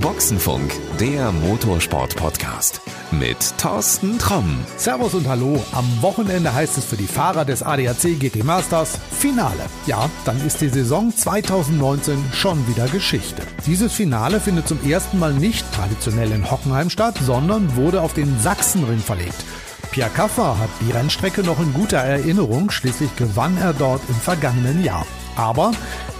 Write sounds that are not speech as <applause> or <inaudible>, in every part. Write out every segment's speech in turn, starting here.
Boxenfunk, der Motorsport-Podcast mit Thorsten Tromm. Servus und Hallo. Am Wochenende heißt es für die Fahrer des ADAC GT Masters Finale. Ja, dann ist die Saison 2019 schon wieder Geschichte. Dieses Finale findet zum ersten Mal nicht traditionell in Hockenheim statt, sondern wurde auf den Sachsenring verlegt. Pierre Kaffer hat die Rennstrecke noch in guter Erinnerung, schließlich gewann er dort im vergangenen Jahr. Aber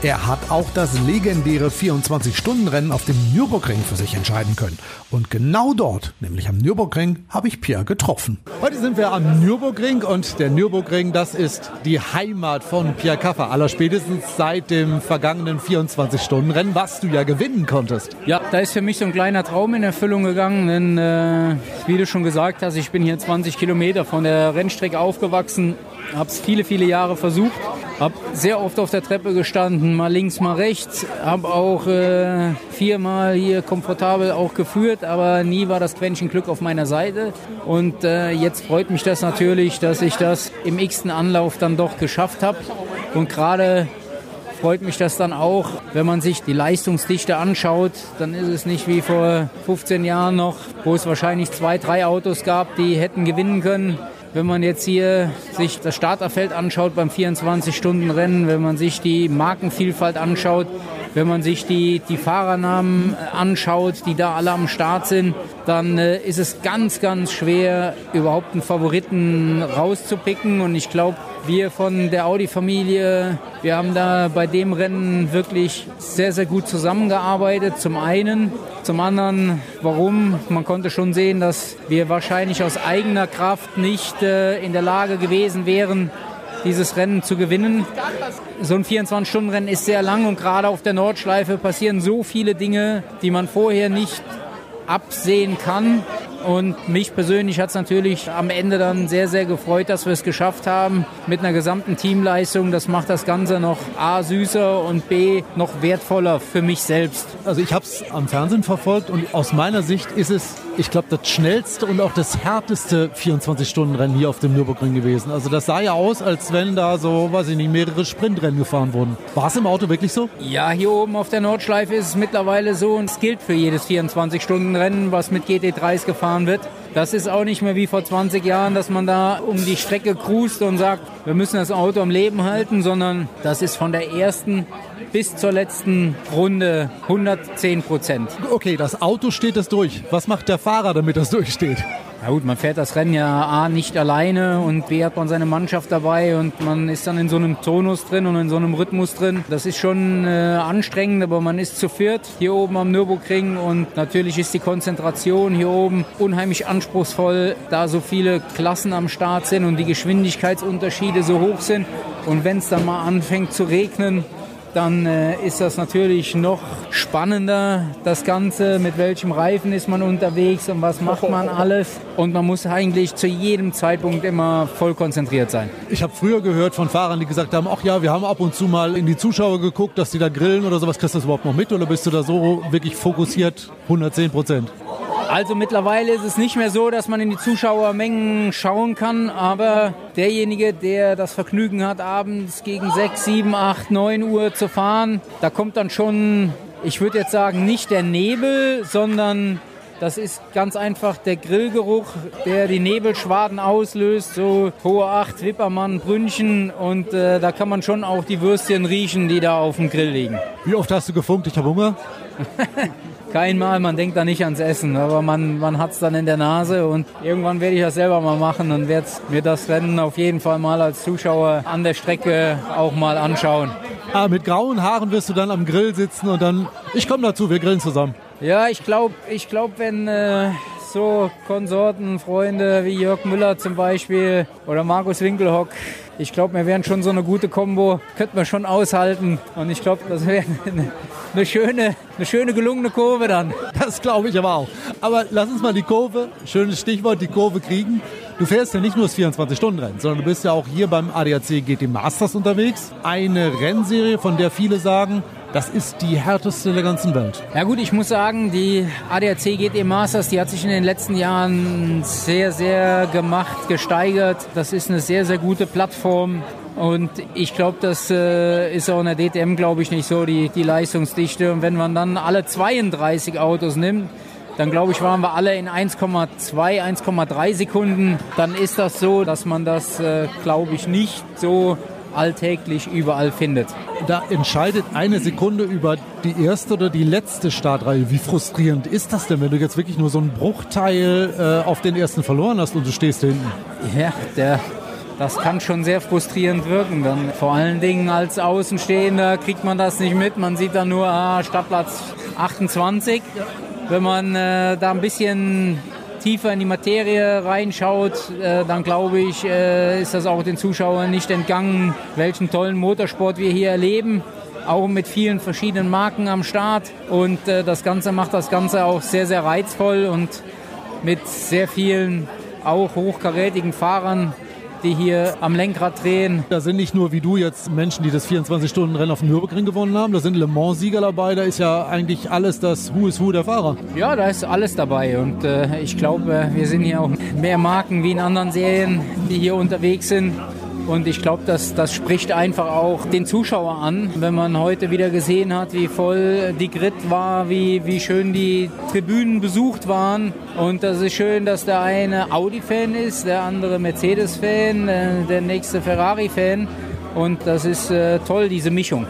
er hat auch das legendäre 24-Stunden-Rennen auf dem Nürburgring für sich entscheiden können. Und genau dort, nämlich am Nürburgring, habe ich Pierre getroffen. Heute sind wir am Nürburgring und der Nürburgring, das ist die Heimat von Pierre Kaffer. Aller spätestens seit dem vergangenen 24-Stunden-Rennen, was du ja gewinnen konntest. Ja, da ist für mich so ein kleiner Traum in Erfüllung gegangen, denn äh, wie du schon gesagt hast, ich bin hier 20 Kilometer von der Rennstrecke aufgewachsen, habe es viele, viele Jahre versucht, habe sehr oft auf der Treppe gestanden, mal links, mal rechts, habe auch äh, viermal hier komfortabel auch geführt, aber nie war das Quäntchen Glück auf meiner Seite. Und äh, jetzt freut mich das natürlich, dass ich das im x-ten Anlauf dann doch geschafft habe. Und gerade freut mich das dann auch, wenn man sich die Leistungsdichte anschaut, dann ist es nicht wie vor 15 Jahren noch, wo es wahrscheinlich zwei, drei Autos gab, die hätten gewinnen können. Wenn man jetzt hier sich das Starterfeld anschaut beim 24-Stunden-Rennen, wenn man sich die Markenvielfalt anschaut, wenn man sich die, die Fahrernamen anschaut, die da alle am Start sind, dann äh, ist es ganz, ganz schwer, überhaupt einen Favoriten rauszupicken. Und ich glaube, wir von der Audi-Familie, wir haben da bei dem Rennen wirklich sehr, sehr gut zusammengearbeitet. Zum einen. Zum anderen, warum? Man konnte schon sehen, dass wir wahrscheinlich aus eigener Kraft nicht äh, in der Lage gewesen wären, dieses Rennen zu gewinnen. So ein 24-Stunden-Rennen ist sehr lang und gerade auf der Nordschleife passieren so viele Dinge, die man vorher nicht absehen kann. Und mich persönlich hat es natürlich am Ende dann sehr, sehr gefreut, dass wir es geschafft haben mit einer gesamten Teamleistung. Das macht das Ganze noch A süßer und B noch wertvoller für mich selbst. Also ich habe es am Fernsehen verfolgt und aus meiner Sicht ist es, ich glaube, das schnellste und auch das härteste 24-Stunden-Rennen hier auf dem Nürburgring gewesen. Also das sah ja aus, als wenn da so, weiß ich nicht, mehrere Sprintrennen gefahren wurden. War es im Auto wirklich so? Ja, hier oben auf der Nordschleife ist es mittlerweile so und es gilt für jedes 24-Stunden-Rennen, was mit GT3s gefahren wird. Das ist auch nicht mehr wie vor 20 Jahren, dass man da um die Strecke cruist und sagt, wir müssen das Auto am Leben halten, sondern das ist von der ersten bis zur letzten Runde 110 Prozent. Okay, das Auto steht das durch. Was macht der Fahrer, damit das <laughs> durchsteht? Na gut, man fährt das Rennen ja A nicht alleine und B hat man seine Mannschaft dabei und man ist dann in so einem Tonus drin und in so einem Rhythmus drin. Das ist schon äh, anstrengend, aber man ist zu viert hier oben am Nürburgring und natürlich ist die Konzentration hier oben unheimlich anspruchsvoll, da so viele Klassen am Start sind und die Geschwindigkeitsunterschiede so hoch sind. Und wenn es dann mal anfängt zu regnen, dann äh, ist das natürlich noch spannender, das Ganze, mit welchem Reifen ist man unterwegs und was macht man <laughs> alles. Und man muss eigentlich zu jedem Zeitpunkt immer voll konzentriert sein. Ich habe früher gehört von Fahrern, die gesagt haben, ach ja, wir haben ab und zu mal in die Zuschauer geguckt, dass die da grillen oder sowas. Kriegst du das überhaupt noch mit oder bist du da so wirklich fokussiert 110 Prozent? Also mittlerweile ist es nicht mehr so, dass man in die Zuschauermengen schauen kann, aber derjenige, der das Vergnügen hat, abends gegen 6, 7, 8, 9 Uhr zu fahren, da kommt dann schon, ich würde jetzt sagen, nicht der Nebel, sondern das ist ganz einfach der Grillgeruch, der die Nebelschwaden auslöst, so hohe Acht, Wippermann, Brünnchen und äh, da kann man schon auch die Würstchen riechen, die da auf dem Grill liegen. Wie oft hast du gefunkt, ich habe Hunger? <laughs> Kein Mal, man denkt da nicht ans Essen, aber man, man hat es dann in der Nase und irgendwann werde ich das selber mal machen und werde mir das Rennen auf jeden Fall mal als Zuschauer an der Strecke auch mal anschauen. Ah, mit grauen Haaren wirst du dann am Grill sitzen und dann, ich komme dazu, wir grillen zusammen. Ja, ich glaube, ich glaub, wenn äh, so Konsorten, Freunde wie Jörg Müller zum Beispiel oder Markus Winkelhock, ich glaube, wir wären schon so eine gute Kombo, könnten wir schon aushalten. Und ich glaube, das wäre eine, eine, schöne, eine schöne gelungene Kurve dann. Das glaube ich aber auch. Aber lass uns mal die Kurve, schönes Stichwort, die Kurve kriegen. Du fährst ja nicht nur das 24-Stunden-Rennen, sondern du bist ja auch hier beim ADAC GT Masters unterwegs. Eine Rennserie, von der viele sagen, das ist die härteste der ganzen Welt. Ja gut, ich muss sagen, die ADAC GT Masters, die hat sich in den letzten Jahren sehr, sehr gemacht, gesteigert. Das ist eine sehr, sehr gute Plattform. Und ich glaube, das äh, ist auch in der DTM, glaube ich, nicht so die, die Leistungsdichte. Und wenn man dann alle 32 Autos nimmt, dann glaube ich, waren wir alle in 1,2, 1,3 Sekunden. Dann ist das so, dass man das, äh, glaube ich, nicht so alltäglich überall findet. Da entscheidet eine Sekunde über die erste oder die letzte Startreihe. Wie frustrierend ist das denn, wenn du jetzt wirklich nur so einen Bruchteil äh, auf den ersten verloren hast und du stehst hinten? Ja, der, das kann schon sehr frustrierend wirken. Dann vor allen Dingen als Außenstehender kriegt man das nicht mit. Man sieht dann nur ah, Stadtplatz 28. Wenn man äh, da ein bisschen tiefer in die Materie reinschaut, äh, dann glaube ich, äh, ist das auch den Zuschauern nicht entgangen, welchen tollen Motorsport wir hier erleben. Auch mit vielen verschiedenen Marken am Start. Und äh, das Ganze macht das Ganze auch sehr, sehr reizvoll und mit sehr vielen auch hochkarätigen Fahrern, die hier am Lenkrad drehen. Da sind nicht nur wie du jetzt Menschen, die das 24-Stunden-Rennen auf dem Nürburgring gewonnen haben, da sind Le Mans-Sieger dabei, da ist ja eigentlich alles das Who is Who der Fahrer. Ja, da ist alles dabei und äh, ich glaube, wir sind hier auch mehr Marken wie in anderen Serien, die hier unterwegs sind. Und ich glaube, das, das spricht einfach auch den Zuschauer an, wenn man heute wieder gesehen hat, wie voll die Grid war, wie, wie schön die Tribünen besucht waren. Und das ist schön, dass der eine Audi-Fan ist, der andere Mercedes-Fan, äh, der nächste Ferrari-Fan. Und das ist äh, toll, diese Mischung.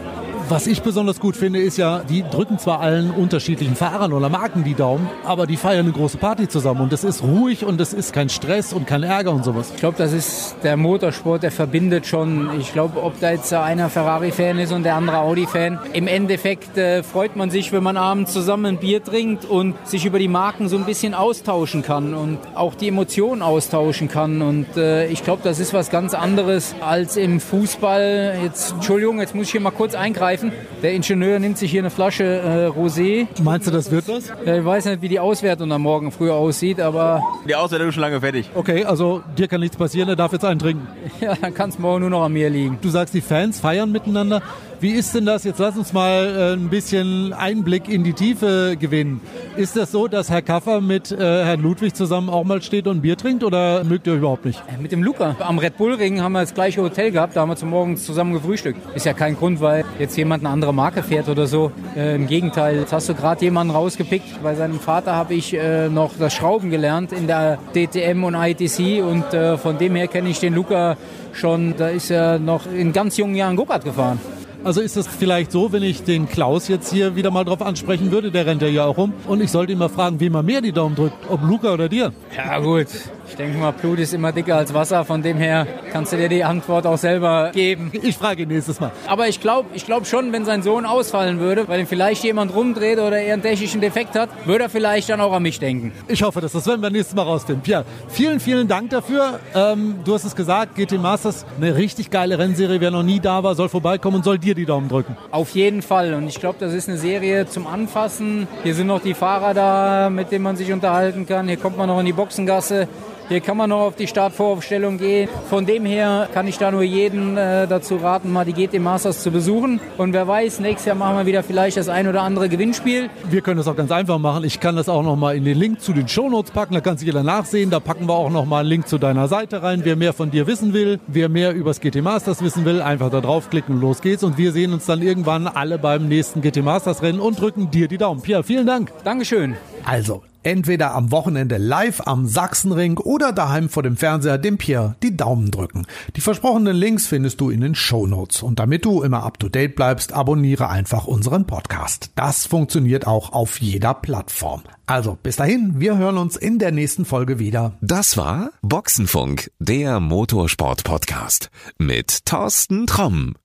Was ich besonders gut finde, ist ja, die drücken zwar allen unterschiedlichen Fahrern oder Marken die Daumen, aber die feiern eine große Party zusammen und das ist ruhig und das ist kein Stress und kein Ärger und sowas. Ich glaube, das ist der Motorsport, der verbindet schon. Ich glaube, ob da jetzt einer Ferrari-Fan ist und der andere Audi-Fan, im Endeffekt äh, freut man sich, wenn man abends zusammen ein Bier trinkt und sich über die Marken so ein bisschen austauschen kann und auch die Emotionen austauschen kann. Und äh, ich glaube, das ist was ganz anderes als im Fußball. Jetzt, Entschuldigung, jetzt muss ich hier mal kurz eingreifen greifen. Der Ingenieur nimmt sich hier eine Flasche äh, Rosé. Meinst du, das wird was? Äh, ich weiß nicht, wie die Auswertung am Morgen früh aussieht, aber... Die Auswertung ist schon lange fertig. Okay, also dir kann nichts passieren, er darf jetzt einen trinken. <laughs> Ja, dann kann es morgen nur noch an mir liegen. Du sagst, die Fans feiern miteinander. Wie ist denn das? Jetzt lass uns mal äh, ein bisschen Einblick in die Tiefe gewinnen. Ist das so, dass Herr Kaffer mit äh, Herrn Ludwig zusammen auch mal steht und Bier trinkt oder mögt ihr euch überhaupt nicht? Äh, mit dem Luca. Am Red Bull Ring haben wir das gleiche Hotel gehabt, da haben wir zum Morgen zusammen gefrühstückt. Ist ja kein Grund, weil jetzt jemand eine andere Marke fährt oder so. Äh, Im Gegenteil, jetzt hast du gerade jemanden rausgepickt. Bei seinem Vater habe ich äh, noch das Schrauben gelernt in der DTM und ITC und äh, von dem her kenne ich den Luca schon. Da ist er noch in ganz jungen Jahren Go-Kart gefahren. Also ist es vielleicht so, wenn ich den Klaus jetzt hier wieder mal drauf ansprechen würde, der rennt ja hier auch rum, und ich sollte ihn mal fragen, wie man mehr die Daumen drückt, ob Luca oder dir? Ja gut, ich denke mal, Blut ist immer dicker als Wasser, von dem her kannst du dir die Antwort auch selber geben. Ich frage ihn nächstes Mal. Aber ich glaube ich glaub schon, wenn sein Sohn ausfallen würde, weil ihn vielleicht jemand rumdreht oder er einen technischen Defekt hat, würde er vielleicht dann auch an mich denken. Ich hoffe, dass das werden wir nächstes Mal rausfinden. Pierre, vielen, vielen Dank dafür. Ähm, du hast es gesagt, GT Masters, eine richtig geile Rennserie. Wer noch nie da war, soll vorbeikommen und soll dir die Daumen drücken. Auf jeden Fall. Und ich glaube, das ist eine Serie zum Anfassen. Hier sind noch die Fahrer da, mit denen man sich unterhalten kann. Hier kommt man noch in die Boxengasse. Hier kann man noch auf die Startvoraufstellung gehen. Von dem her kann ich da nur jeden äh, dazu raten, mal die GT Masters zu besuchen. Und wer weiß, nächstes Jahr machen wir wieder vielleicht das ein oder andere Gewinnspiel. Wir können das auch ganz einfach machen. Ich kann das auch noch mal in den Link zu den Shownotes packen. Da kannst du jeder nachsehen. Da packen wir auch noch mal einen Link zu deiner Seite rein. Wer mehr von dir wissen will, wer mehr über das GT Masters wissen will, einfach da draufklicken und los geht's. Und wir sehen uns dann irgendwann alle beim nächsten GT Masters Rennen und drücken dir die Daumen. Pierre, vielen Dank. Dankeschön. Also, entweder am Wochenende live am Sachsenring oder daheim vor dem Fernseher dem Pierre die Daumen drücken. Die versprochenen Links findest du in den Show Notes. Und damit du immer up to date bleibst, abonniere einfach unseren Podcast. Das funktioniert auch auf jeder Plattform. Also bis dahin, wir hören uns in der nächsten Folge wieder. Das war Boxenfunk, der Motorsport-Podcast mit Thorsten Tromm.